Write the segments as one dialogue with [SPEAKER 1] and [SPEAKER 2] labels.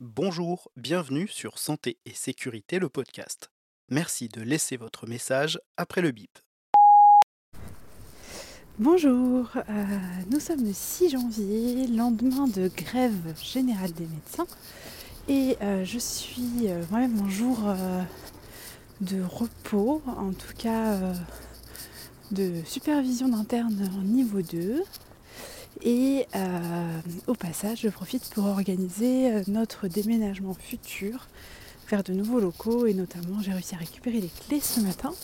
[SPEAKER 1] Bonjour, bienvenue sur Santé et Sécurité, le podcast. Merci de laisser votre message après le bip.
[SPEAKER 2] Bonjour, euh, nous sommes le 6 janvier, lendemain de grève générale des médecins. Et euh, je suis euh, moi-même en jour de repos, en tout cas de supervision d'interne en niveau 2. Et euh, au passage, je profite pour organiser euh, notre déménagement futur vers de nouveaux locaux et notamment j'ai réussi à récupérer les clés ce matin.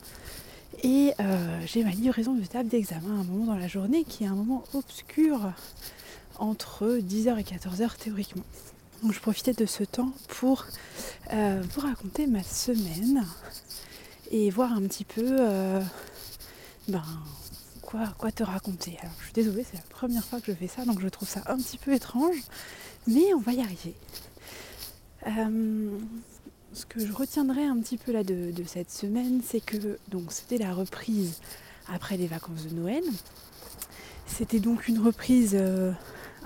[SPEAKER 2] Et euh, j'ai ma livraison de table d'examen à un moment dans la journée qui est un moment obscur entre 10h et 14h théoriquement. Donc je profitais de ce temps pour vous raconter ma semaine et voir un petit peu ben, quoi, te raconter. Alors je suis désolée, c'est la première fois que je fais ça, donc je trouve ça un petit peu étrange, mais on va y arriver. Euh, ce que je retiendrai un petit peu là de, cette semaine, c'est que donc c'était la reprise après les vacances de Noël. C'était donc une reprise euh,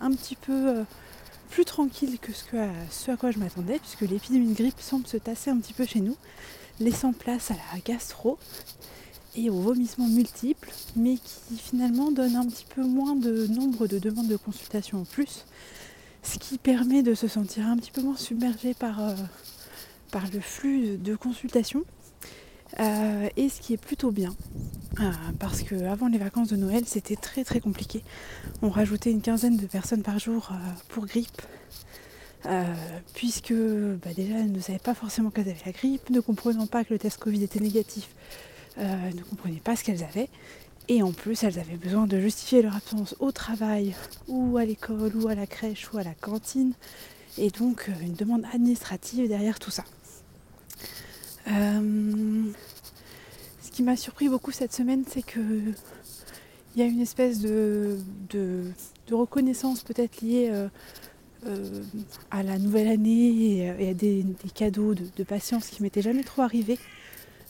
[SPEAKER 2] un petit peu euh, plus tranquille que ce à quoi je m'attendais, puisque l'épidémie de grippe semble se tasser un petit peu chez nous, laissant place à la gastro et aux vomissements multiples, mais qui finalement donne un petit peu moins de nombre de demandes de consultation en plus, ce qui permet de se sentir un petit peu moins submergé par, euh, par le flux de consultation. Euh, et ce qui est plutôt bien, euh, parce que avant les vacances de Noël, c'était très très compliqué. On rajoutait une quinzaine de personnes par jour pour grippe, puisque bah, déjà elles ne savaient pas forcément qu'elles avaient la grippe, ne comprenant pas que le test Covid était négatif, euh, ne comprenaient pas ce qu'elles avaient. Et en plus, elles avaient besoin de justifier leur absence au travail, ou à l'école, ou à la crèche, ou à la cantine. Et donc, euh, une demande administrative derrière tout ça. Euh, ce qui m'a surpris beaucoup cette semaine, c'est que il y a une espèce de, reconnaissance peut-être liée à la nouvelle année et, à des, des cadeaux de, de patience qui m'étaient jamais trop arrivés.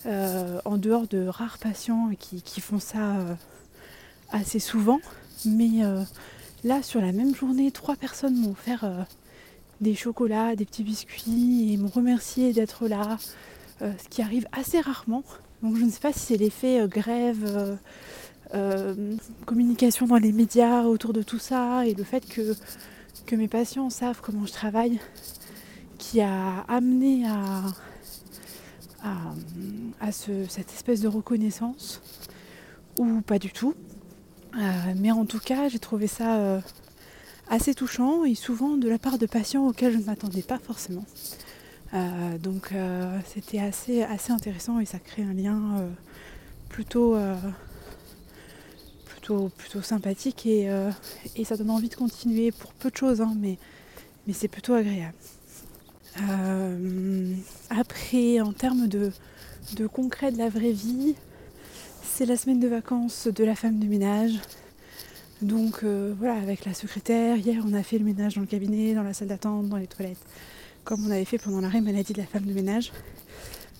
[SPEAKER 2] Euh, en dehors de rares patients qui, font ça euh, assez souvent. Mais euh, là, sur la même journée, trois personnes m'ont offert des chocolats, des petits biscuits et m'ont remercié d'être là, ce qui arrive assez rarement. Donc je ne sais pas si c'est l'effet grève, communication dans les médias autour de tout ça et le fait que, que mes patients savent comment je travaille qui a amené à, à, à ce- cette espèce de reconnaissance ou pas du tout. Euh, mais en tout cas, j'ai trouvé ça euh, assez touchant et souvent de la part de patients auxquels je ne m'attendais pas forcément. Euh, donc c'était assez, assez intéressant et ça crée un lien plutôt, plutôt, plutôt sympathique et, et ça donne envie de continuer pour peu de choses, hein, mais, mais c'est plutôt agréable. Après, en termes de, concret de la vraie vie, c'est la semaine de vacances de la femme de ménage. Donc euh, voilà, avec la secrétaire, hier on a fait le ménage dans le cabinet, dans la salle d'attente, dans les toilettes, comme on avait fait pendant l'arrêt maladie de la femme de ménage.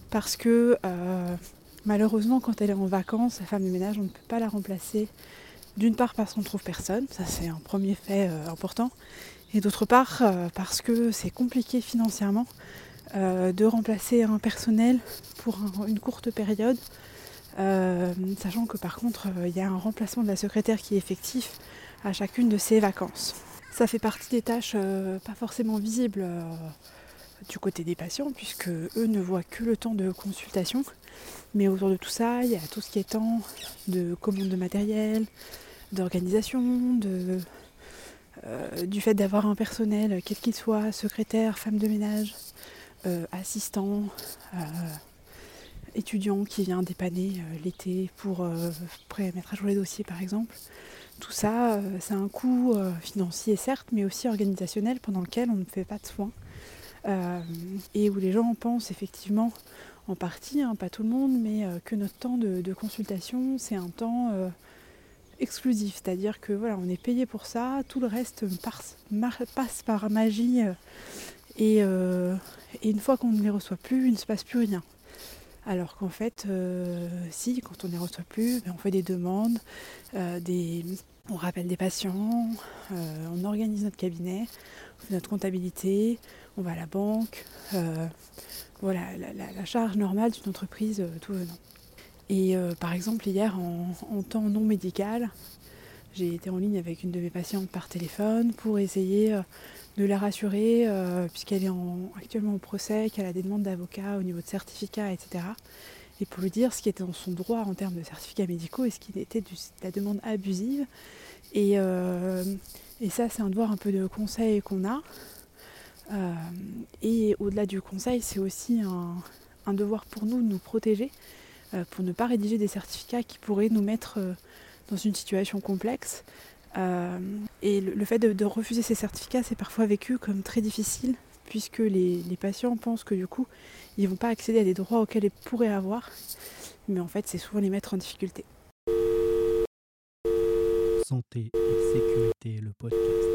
[SPEAKER 2] Parce que euh, malheureusement, quand elle est en vacances, la femme de ménage, on ne peut pas la remplacer. D'une part parce qu'on ne trouve personne, ça c'est un premier fait euh, important. Et d'autre part parce que c'est compliqué financièrement euh, de remplacer un personnel pour un- une courte période. Euh, sachant que par contre, euh, il y a un remplacement de la secrétaire qui est effectif à chacune de ses vacances. Ça fait partie des tâches pas forcément visibles du côté des patients, puisque eux ne voient que le temps de consultation. Mais autour de tout ça, il y a tout ce qui est temps de commande de matériel, d'organisation, du fait d'avoir un personnel, quel qu'il soit, secrétaire, femme de ménage, euh, assistant, euh, étudiant qui vient dépanner euh, l'été pour euh, mettre à jour les dossiers par exemple. Tout ça, euh, c'est un coût financier certes, mais aussi organisationnel pendant lequel on ne fait pas de soins. Et où les gens pensent effectivement, en partie, hein, pas tout le monde, mais que notre temps de, consultation, c'est un temps exclusif. C'est-à-dire que voilà, on est payé pour ça, tout le reste passe par magie. Euh, et, une fois qu'on ne les reçoit plus, il ne se passe plus rien. Alors qu'en fait, euh, si, quand on ne les reçoit plus, ben, on fait des demandes, euh, on rappelle des patients, on organise notre cabinet, on fait notre comptabilité, on va à la banque, voilà la, charge normale d'une entreprise tout venant. Et par exemple hier en, temps non médical, j'ai été en ligne avec une de mes patientes par téléphone pour essayer de la rassurer, puisqu'elle est actuellement au procès, qu'elle a des demandes d'avocat au niveau de certificat, etc et pour lui dire ce qui était dans son droit en termes de certificats médicaux et ce qui était de la demande abusive. Euh, et, ça, c'est un devoir un peu de conseil qu'on a. Euh, et au-delà du conseil, c'est aussi un, devoir pour nous de nous protéger, euh, pour ne pas rédiger des certificats qui pourraient nous mettre dans une situation complexe. Et le, fait de, refuser ces certificats, c'est parfois vécu comme très difficile, puisque les, les patients pensent que du coup, ils vont pas accéder à des droits auxquels ils pourraient avoir, mais en fait c'est souvent les mettre en difficulté.
[SPEAKER 1] Santé et sécurité, le podcast.